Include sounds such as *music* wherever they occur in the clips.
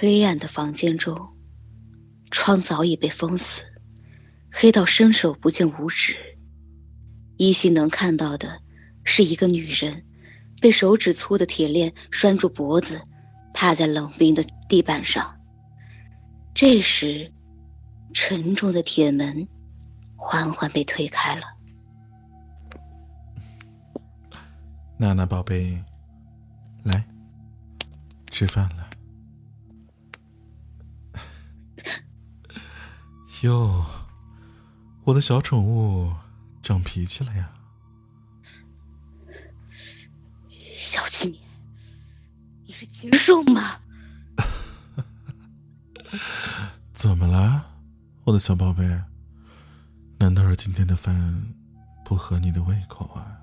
黑暗的房间中，窗早已被封死，黑到伸手不见五指。依稀能看到的，是一个女人，被手指粗的铁链拴住脖子，趴在冷冰的地板上。这时，沉重的铁门缓缓被推开了。娜娜宝贝，来，吃饭了。哟，我的小宠物长脾气了呀！小青年，你是禽兽吗？*laughs* 怎么了，我的小宝贝？难道是今天的饭不合你的胃口啊？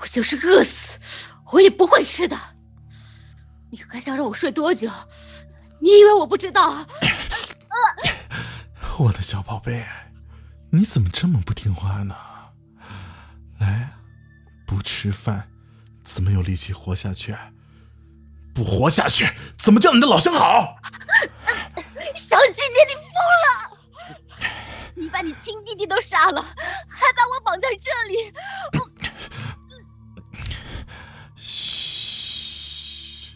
我就是饿死，我也不会吃的。你还想让我睡多久？你以为我不知道？*laughs* 我的小宝贝，你怎么这么不听话呢？来，不吃饭怎么有力气活下去？不活下去怎么叫你的老相好？小青年，你疯了！你把你亲弟弟都杀了，还把我绑在这里。我……嘘，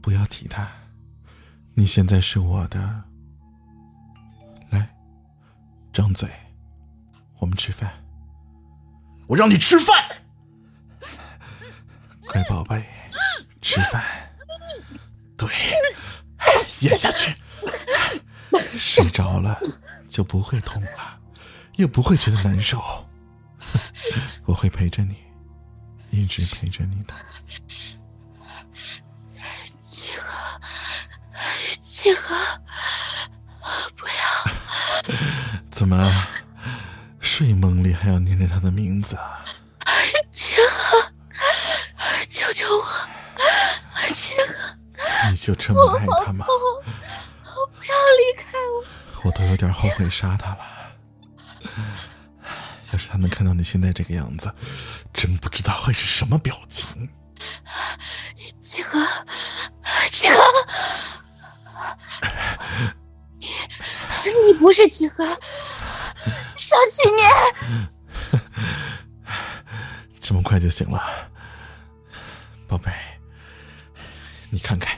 不要提他。你现在是我的。张嘴，我们吃饭。我让你吃饭，乖宝贝，吃饭。对，咽下去。睡着了就不会痛了，也不会觉得难受。*laughs* 我会陪着你，一直陪着你的。七和，七和，不要。怎么，睡梦里还要念着他的名字啊？清河，救救我！清河，你就这么爱他吗？我不要离开我！我都有点后悔杀他了。要是他能看到你现在这个样子，真不知道会是什么表情。清河，清河，你你不是清河。小青年，*laughs* 这么快就醒了，宝贝，你看看，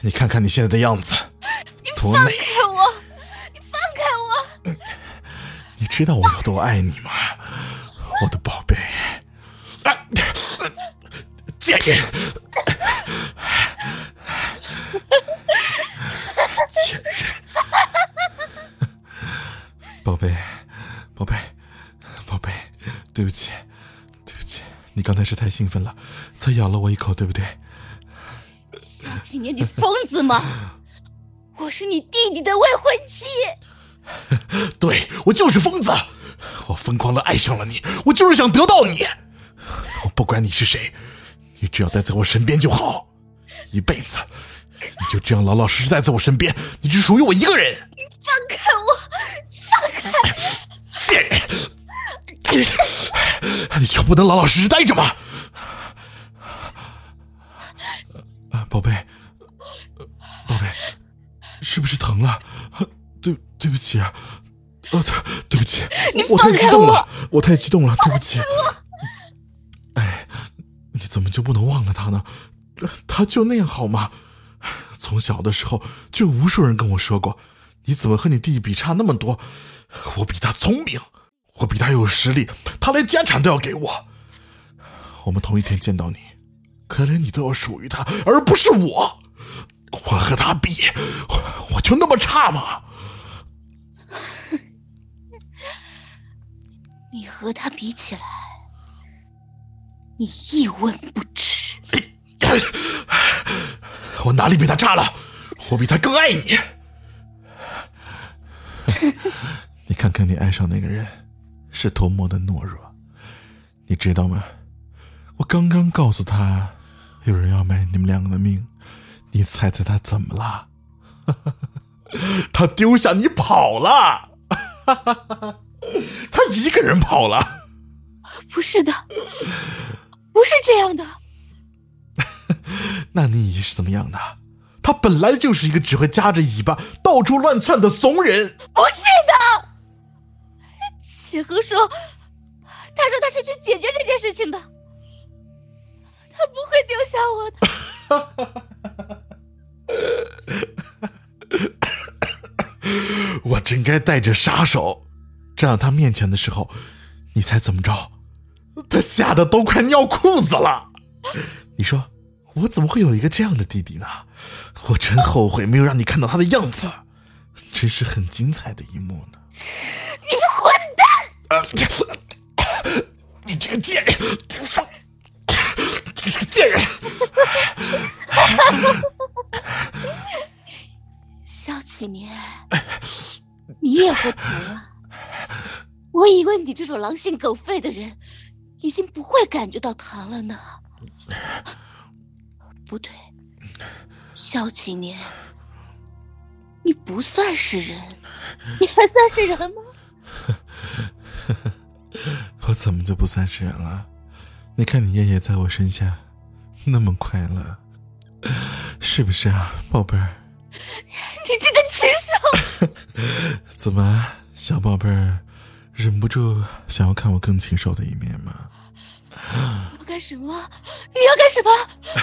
你看看你现在的样子，你！放开我！你放开我！*coughs* 你知道我有多爱你吗，我的宝贝？啊！贱人！*laughs* 贱人！宝贝。对不起，对不起，你刚才是太兴奋了，才咬了我一口，对不对？小青年，你疯子吗？*laughs* 我是你弟弟的未婚妻。*laughs* 对，我就是疯子，我疯狂的爱上了你，我就是想得到你。我不管你是谁，你只要待在我身边就好，一辈子，你就这样老老实实待在我身边，你只属于我一个人。你放开我，放开！贱人，*laughs* 你就不能老老实实待着吗？啊，宝贝，宝贝，是不是疼了？对，对不起啊，呃，对不起，我太激动了，我太激动了，对不起。哎，你怎么就不能忘了他呢？他就那样好吗？从小的时候就有无数人跟我说过，你怎么和你弟弟比差那么多？我比他聪明，我比他有实力，他连家产都要给我。我们同一天见到你，可连你都要属于他，而不是我。我和他比，我我就那么差吗？*laughs* 你和他比起来，你一文不值。*coughs* 我哪里比他差了？我比他更爱你。*laughs* 你看看，你爱上那个人是多么的懦弱，你知道吗？我刚刚告诉他有人要买你们两个的命，你猜猜他怎么了？*laughs* 他丢下你跑了，*laughs* 他一个人跑了。不是的，不是这样的。*laughs* 那你是怎么样的？他本来就是一个只会夹着尾巴到处乱窜的怂人。不是的，启和说，他说他是去解决这件事情的，他不会丢下我的。*laughs* 我真该带着杀手，站到他面前的时候，你猜怎么着？他吓得都快尿裤子了。你说我怎么会有一个这样的弟弟呢？我真后悔没有让你看到他的样子，真是很精彩的一幕呢。*laughs* 你混蛋！你这个贱人！你这个贱人！萧启年，你。也会疼啊！我以为你。这种狼心狗肺的人，已经不会感觉到疼了呢。不对。萧启年，你。不算是人，你。还算是人吗？我怎么就不算是人了？你看你爷爷在我身下那么快乐，是不是啊，宝贝儿？你这个禽兽！*laughs* 怎么，小宝贝儿忍不住想要看我更禽兽的一面吗？你要干什么？你要干什么？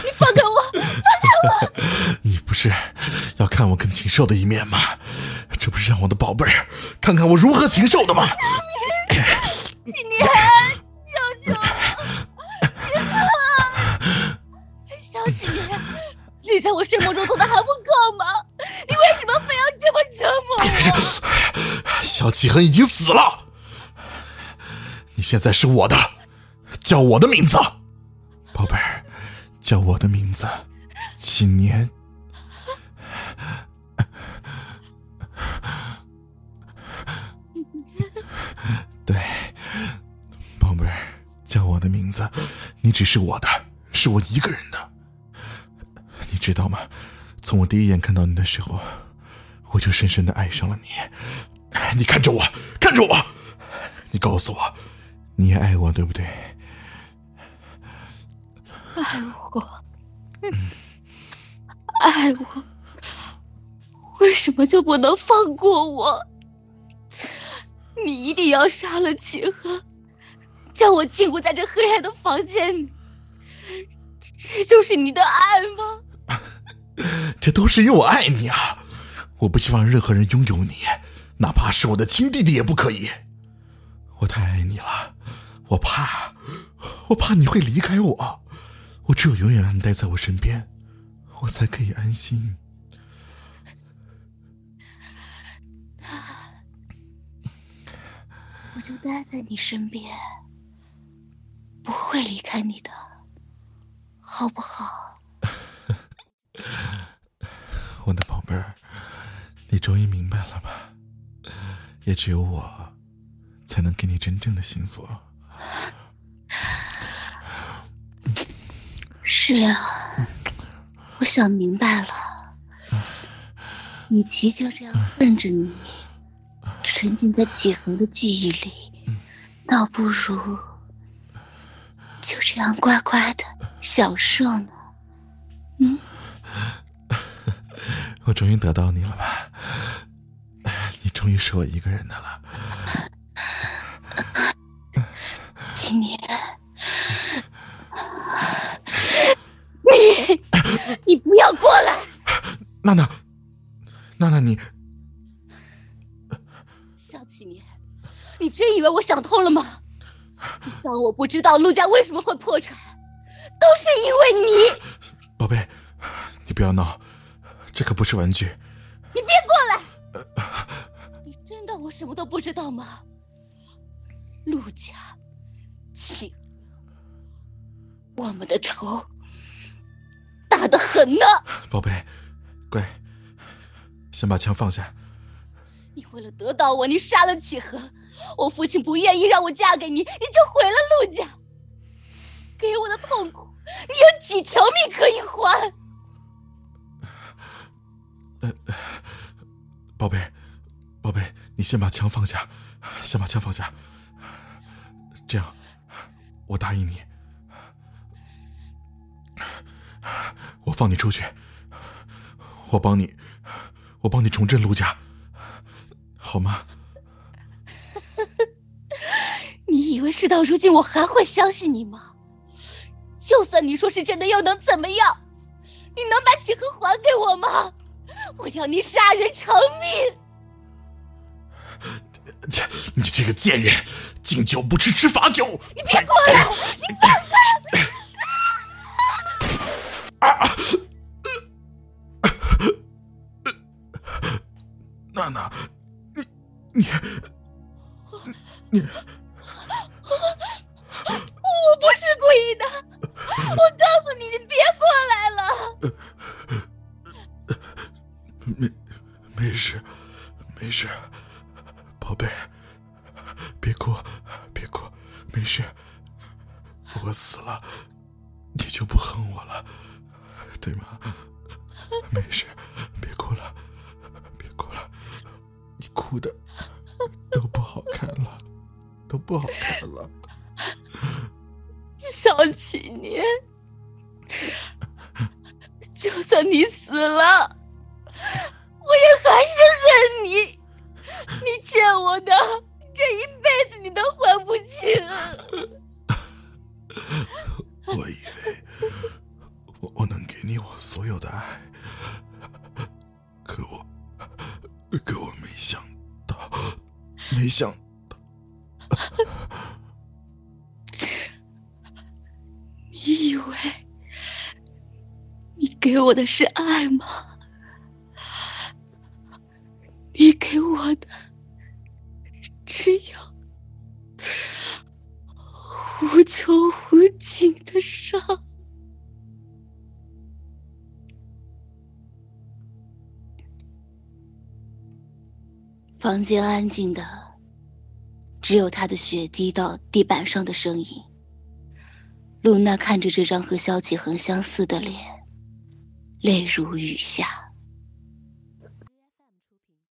你放开我！放开我！你不是要看我更禽兽的一面吗？这不是让我的宝贝儿看看我如何禽兽的吗？启年，救救我！启年，小启年，你在我？睡梦中做的还不够吗？你为什么非要这么折磨我？小启恒已经死了，你现在是我？的。叫我？的名字，宝贝儿，叫我？的名字，启年。子，你只是我的，是我一个人的。你知道吗？从我第一眼看到你的时候，我就深深的爱上了你。你看着我，看着我，你告诉我，你也爱我，对不对？爱我，爱我，为什么就不能放过我？你一定要杀了齐河，将我禁锢在这黑暗的房间里，这 *laughs* 就是你的爱吗？*laughs* 这都是因为我爱你啊！我不希望任何人拥有你，哪怕是我的亲弟弟也不可以。我太爱你了，我怕，我怕你会离开我。我只有永远让你待在我身边，我才可以安心。我就待在你身边，不会离开你的，好不好？*laughs* 我的宝贝儿，你终于明白了吧？也只有我，才能给你真正的幸福。是啊，我想明白了。与其就这样恨着你，沉浸在几何的记忆里，倒不如就这样乖乖的享受呢。嗯，*laughs* 我终于得到你了吧？你终于是我一个人的了。今年。*laughs* 你你不要过来，娜娜，娜娜，你，小启年，你真以为我想通了吗？我不知道陆家为什么会破产，都是因为你。宝贝，你不要闹，这可不是玩具。你别过来！你真当我什么都不知道吗？陆家，启，我们的仇。大的很呢，宝贝，乖，先把枪放下。你为了得到我，你杀了启和，我父亲不愿意让我嫁给你，你就毁了陆家，给我的痛苦，你有几条命可以还？呃，宝贝，宝贝，你先把枪放下，先把枪放下。这样，我答应你。我放你出去，我帮你，我帮你重振陆家，好吗？你以为事到如今我还会相信你吗？就算你说是真的，又能怎么样？你能把启恒还给我吗？我要你杀人偿命！你这个贱人，敬酒不吃吃罚酒！你别过来！你放开！啊！娜娜，你你你。我没，没事，没事，宝贝，别哭，别哭，没事。我死了，你就不恨我了，对吗？没事，别哭了，别哭了，你哭的都不好看了，都不好看了。想起你，就算你死了，还是恨你。你欠我的，这一辈子你都还不清。*laughs* 我以为我我能给你我所有的爱，可我可我没想到，没想到。你以为你给我的是爱吗？无穷无尽的伤。房间安静的，只有他的血滴到地板上的声音。露娜看着这张和萧启恒相似的脸，泪如雨下。